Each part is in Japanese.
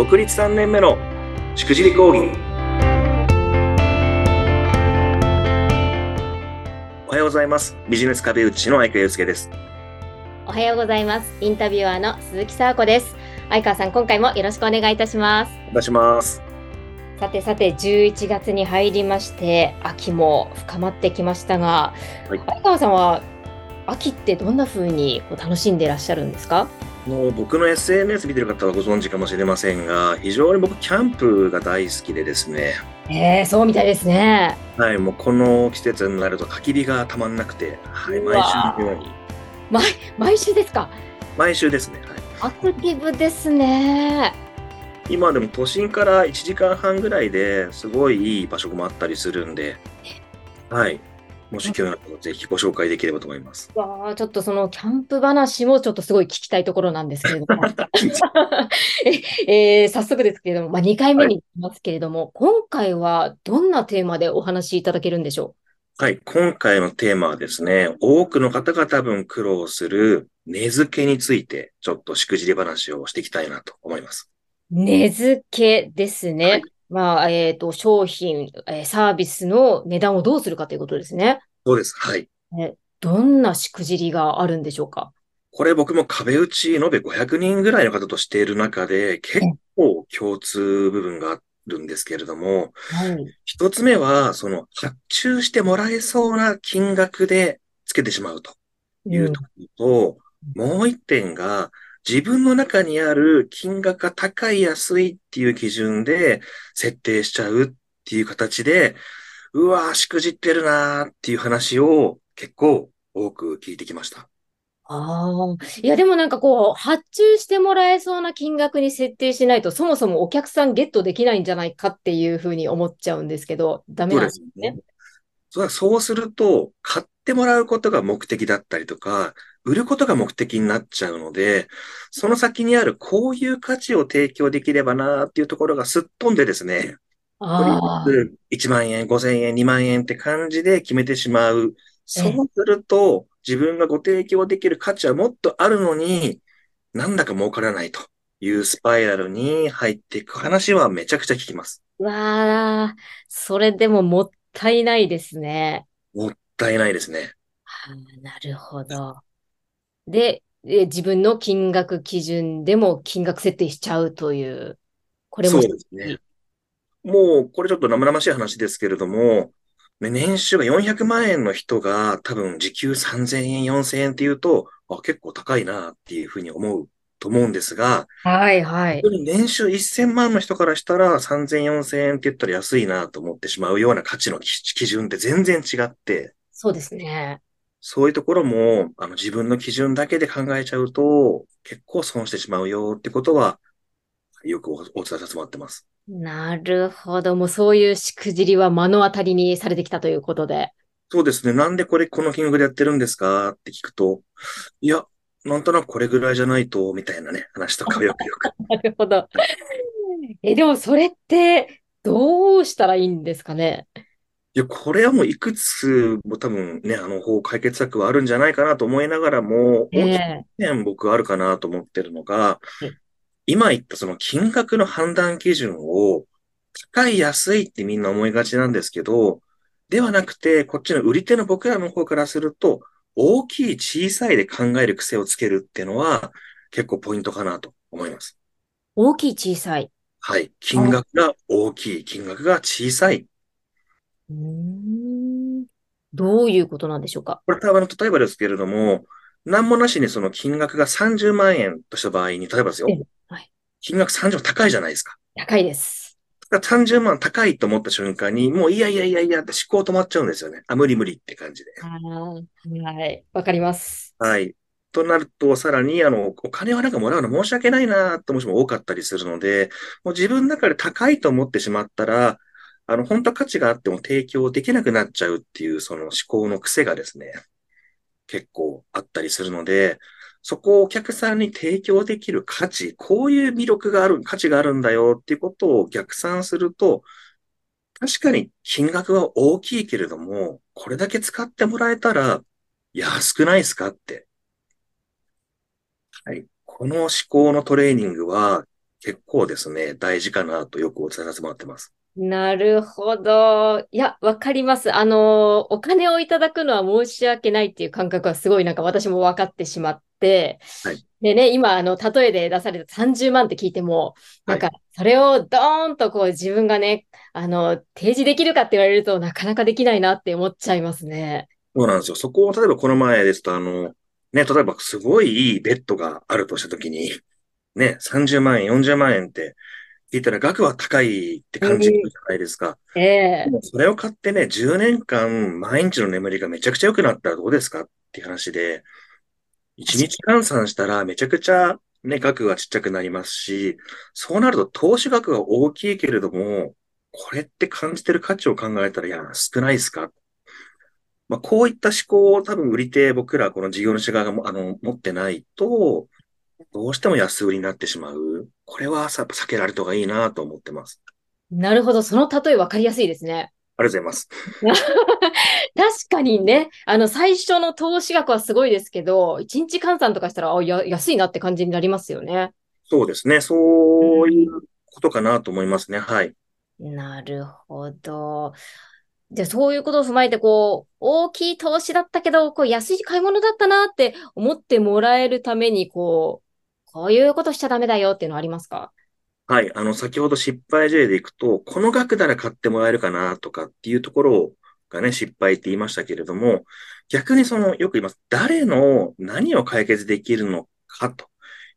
独立3年目のしくじり講義おはようございます。ビジネス壁打ちの相川祐介です。おはようございます。インタビュアーの鈴木沙子です。相川さん今回もよろしくお願いいたします。お願いします。さてさて11月に入りまして秋も深まってきましたが、はい、相川さんは秋ってどんな風に楽しんでいらっしゃるんですか？の僕の SNS 見てる方はご存知かもしれませんが、非常に僕、キャンプが大好きでですね。えー、そうみたいですね。はい、もうこの季節になると焚き火がたまんなくて、はい、毎週のように。毎毎週ですか？毎週ですね。はい、アクティブですね。今でも都心から1時間半ぐらいですごいいい場所もあったりするんで、はい、もし興味あったらぜひご紹介できればと思います。わあ、ちょっとそのキャンプ話もちょっとすごい聞きたいところなんですけれども。えー、早速ですけれども、まあ、2回目になりますけれども、はい、今回はどんなテーマでお話しいただけるんでしょう？はい、今回のテーマはですね、多くの方が多分苦労する根付けについて、ちょっとしくじり話をしていきたいなと思います。根付けですね。はいまあ、えっ、ー、と、商品、えー、サービスの値段をどうするかということですね。そうです。はい。え、どんなしくじりがあるんでしょうか？これ僕も壁打ち延べ500人ぐらいの方としている中で、結構共通部分があるんですけれども、はい、一つ目は、その発注してもらえそうな金額でつけてしまうというところと、うん、もう一点が、自分の中にある金額が高い安いっていう基準で設定しちゃうっていう形で、うわぁ、しくじってるなーっていう話を結構多く聞いてきました。ああ。いや、でもなんかこう、発注してもらえそうな金額に設定しないと、そもそもお客さんゲットできないんじゃないかっていうふうに思っちゃうんですけど、ダメなんですね。そうそうすると、買ってもらうことが目的だったりとか、売ることが目的になっちゃうので、その先にあるこういう価値を提供できればなっていうところがすっ飛んでですね、1万円、5千円、2万円って感じで決めてしまう。そうすると、自分がご提供できる価値はもっとあるのに、なんだか儲からないというスパイラルに入っていく話はめちゃくちゃ聞きます。わあ、それでももったいないですね。もったいないですね。はあ、なるほど。で、自分の金額基準でも金額設定しちゃうという、これも。そうですね。もう、これちょっと生々しい話ですけれども、年収が400万円の人が多分時給3000円、4000円っていうと、あ結構高いなっていうふうに思うと思うんですが、はいはい。年収1000万の人からしたら3000、4000円って言ったら安いなと思ってしまうような価値の基準って全然違って、そうですね。そういうところも、あの、自分の基準だけで考えちゃうと、結構損してしまうよってことは、よくお伝えさせてもらってます。なるほど。もうそういうしくじりは目の当たりにされてきたということで。そうですね。なんでこれこの金額でやってるんですかって聞くと、いや、なんとなくこれぐらいじゃないと、みたいなね、話とかを よくよく。なるほど。え、でもそれってどうしたらいいんですかね？いや、これはもういくつも多分ね、あの、方解決策はあるんじゃないかなと思いながらも、えー、もう一点僕あるかなと思ってるのが、今言ったその金額の判断基準を高い安いってみんな思いがちなんですけど、ではなくて、こっちの売り手の僕らの方からすると、大きい小さいで考える癖をつけるっていうのは結構ポイントかなと思います。大きい小さい。はい。金額が大きい、金額が小さい。うん。どういうことなんでしょうか？これ多分、例えばですけれども、何もなしにその金額が30万円とした場合に、例えばですよ。はい、金額30万高いじゃないですか。高いです。30万高いと思った瞬間に、もういやいやいやいやって思考止まっちゃうんですよね。あ、無理無理って感じで。はい。わかります。はい。となると、さらに、あの、お金はなんかもらうの申し訳ないなってもしも多かったりするので、もう自分の中で高いと思ってしまったら、あの、本当は価値があっても提供できなくなっちゃうっていう、その思考の癖がですね、結構あったりするので、そこをお客さんに提供できる価値、こういう魅力がある、価値があるんだよっていうことを逆算すると、確かに金額は大きいけれども、これだけ使ってもらえたら安くないですかって。はい。この思考のトレーニングは結構ですね、大事かなとよくお伝えさせてもらってます。なるほど。いや、わかります。あの、お金をいただくのは申し訳ないっていう感覚はすごいなんか私も分かってしまって、はい、でね、今、あの、例えで出された30万って聞いても、なんか、それをドーンとこう自分がね、あの、提示できるかって言われるとなかなかできないなって思っちゃいますね。そうなんですよ。そこを、例えばこの前ですと、あの、ね、例えばすごいいいベッドがあるとしたときに、ね、30万円、40万円って聞いたら額は高いって感じるじゃないですか。ええー、それを買ってね、10年間毎日の眠りがめちゃくちゃ良くなったらどうですかっていう話で、1日換算したらめちゃくちゃね、額がちっちゃくなりますし、そうなると投資額が大きいけれども、これって感じてる価値を考えたら、いや、少ないですか？まあ、こういった思考を多分売り手、僕らこの事業主側があの持ってないと、どうしても安売りになってしまう。これはさ避けられた方がいいなと思ってます。なるほど。その例え分かりやすいですね。ありがとうございます。確かにね、あの、最初の投資額はすごいですけど、1日換算とかしたら、あ、や、安いなって感じになりますよね。そうですね。そういうことかなと思いますね。はい。なるほど。じゃあそういうことを踏まえて、こう、大きい投資だったけど、こう、安い買い物だったなって思ってもらえるために、こう、こういうことしちゃダメだよっていうのはありますか？はい。あの、先ほど失敗事例でいくと、この額なら買ってもらえるかなとかっていうところがね、失敗って言いましたけれども、逆にその、よく言います。誰の何を解決できるのかと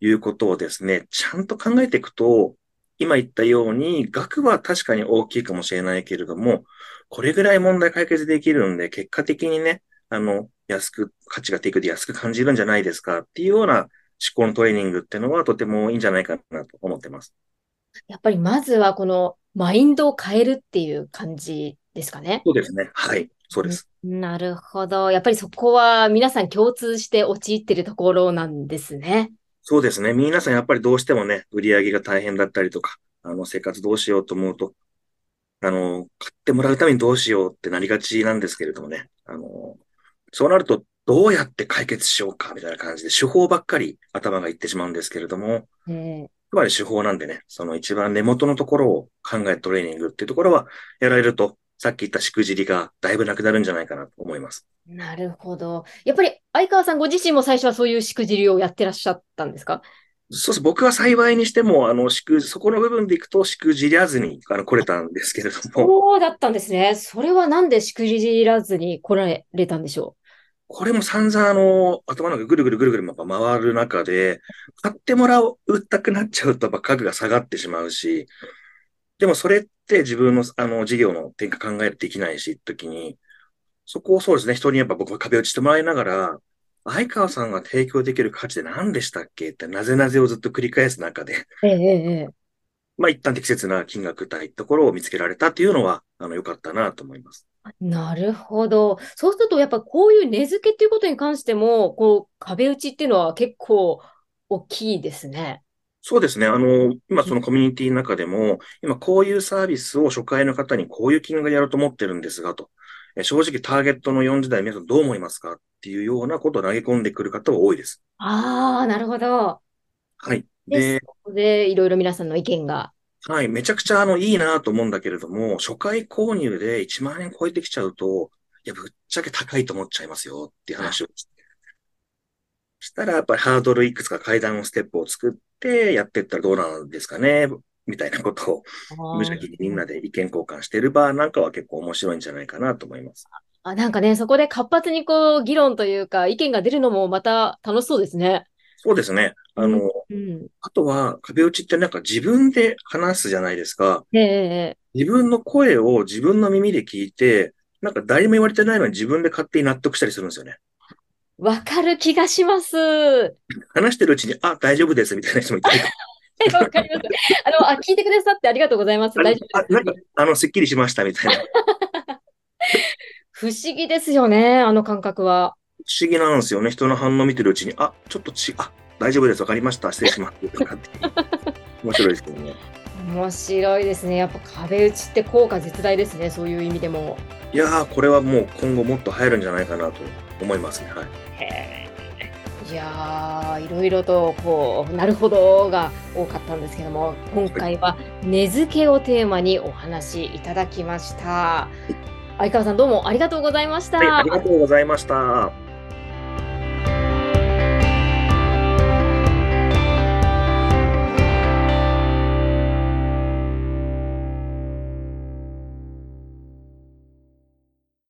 いうことをですね、ちゃんと考えていくと、今言ったように、額は確かに大きいかもしれないけれども、これぐらい問題解決できるんで、結果的にね、あの、安く、価値が低くで安く感じるんじゃないですかっていうような思考のトレーニングっていうのはとてもいいんじゃないかなと思ってます。やっぱりまずはこのマインドを変えるっていう感じですかね。そうですね。はい。そうです。なるほど。やっぱりそこは皆さん共通して陥っているところなんですね。そうですね。皆さんやっぱりどうしてもね、売り上げが大変だったりとか、あの、生活どうしようと思うと、あの、買ってもらうためにどうしようってなりがちなんですけれどもね。あの、そうなると、どうやって解決しようかみたいな感じで、手法ばっかり頭がいってしまうんですけれども、つまり手法なんでね、その一番根元のところを考えトレーニングっていうところはやられると、さっき言ったしくじりがだいぶなくなるんじゃないかなと思います。なるほど。やっぱり相川さんご自身も最初はそういうしくじりをやってらっしゃったんですか？そうです。僕は幸いにしても、あの、しく、そこの部分でいくと、しくじらずに、あの、来れたんですけれども。そうだったんですね。それはなんでしくじらずに来られたんでしょう？これも散々あの、頭の中ぐるぐるぐるぐる回る中で、買ってもらうたくなっちゃうと、やっぱ額が下がってしまうし、でもそれって自分の、あの、事業の転換考えできないし、時に、そこをそうですね、人にやっぱ僕は壁打ちしてもらいながら、相川さんが提供できる価値で何でしたっけ？って、なぜなぜをずっと繰り返す中で、ええ、まあ一旦適切な金額帯ところを見つけられたっていうのは、あの、良かったなと思います。なるほど。そうすると、やっぱこういう値付けっていうことに関しても、こう、壁打ちっていうのは結構大きいですね。そうですね。あの、今そのコミュニティの中でも、今こういうサービスを初回の方にこういう金額でやろうと思ってるんですが、と。正直ターゲットの40代皆さんどう思いますかっていうようなことを投げ込んでくる方は多いです。ああ、なるほど。はい。で、そこでいろいろ皆さんの意見が。はい。めちゃくちゃあの、いいなと思うんだけれども、初回購入で1万円超えてきちゃうと、いや、ぶっちゃけ高いと思っちゃいますよって話をして。したら、やっぱりハードルいくつか階段をステップを作ってやっていったらどうなんですかねみたいなことを、無邪気にみんなで意見交換してる場なんかは結構面白いんじゃないかなと思います。あなんかね、そこで活発にこう、議論というか、意見が出るのもまた楽しそうですね。そうですね。あの、うん、あとは壁打ちってなんか自分で話すじゃないですか。ええ自分の声を自分の耳で聞いて、なんか誰も言われてないのに自分で勝手に納得したりするんですよね。わかる気がします。話してるうちに、あ、大丈夫ですみたいな人もいたり わかります。あの、あ、聞いてくださってありがとうございます。大丈夫です。なんか、あの、すっきりしましたみたいな。不思議ですよね、あの感覚は。不思議なんですよね。人の反応見てるうちに、あ、ちょっとち、あ、大丈夫です。わかりました。失礼します。とかって 面白いですけどね。面白いですね。やっぱ壁打ちって効果絶大ですね。そういう意味でも。いやー、これはもう今後もっと流行るんじゃないかなと思いますね。はい。へいやー、いろいろと、こう、なるほどが多かったんですけども、今回は根付けをテーマにお話いただきました。相川さん、どうもありがとうございました。はい、ありがとうございました。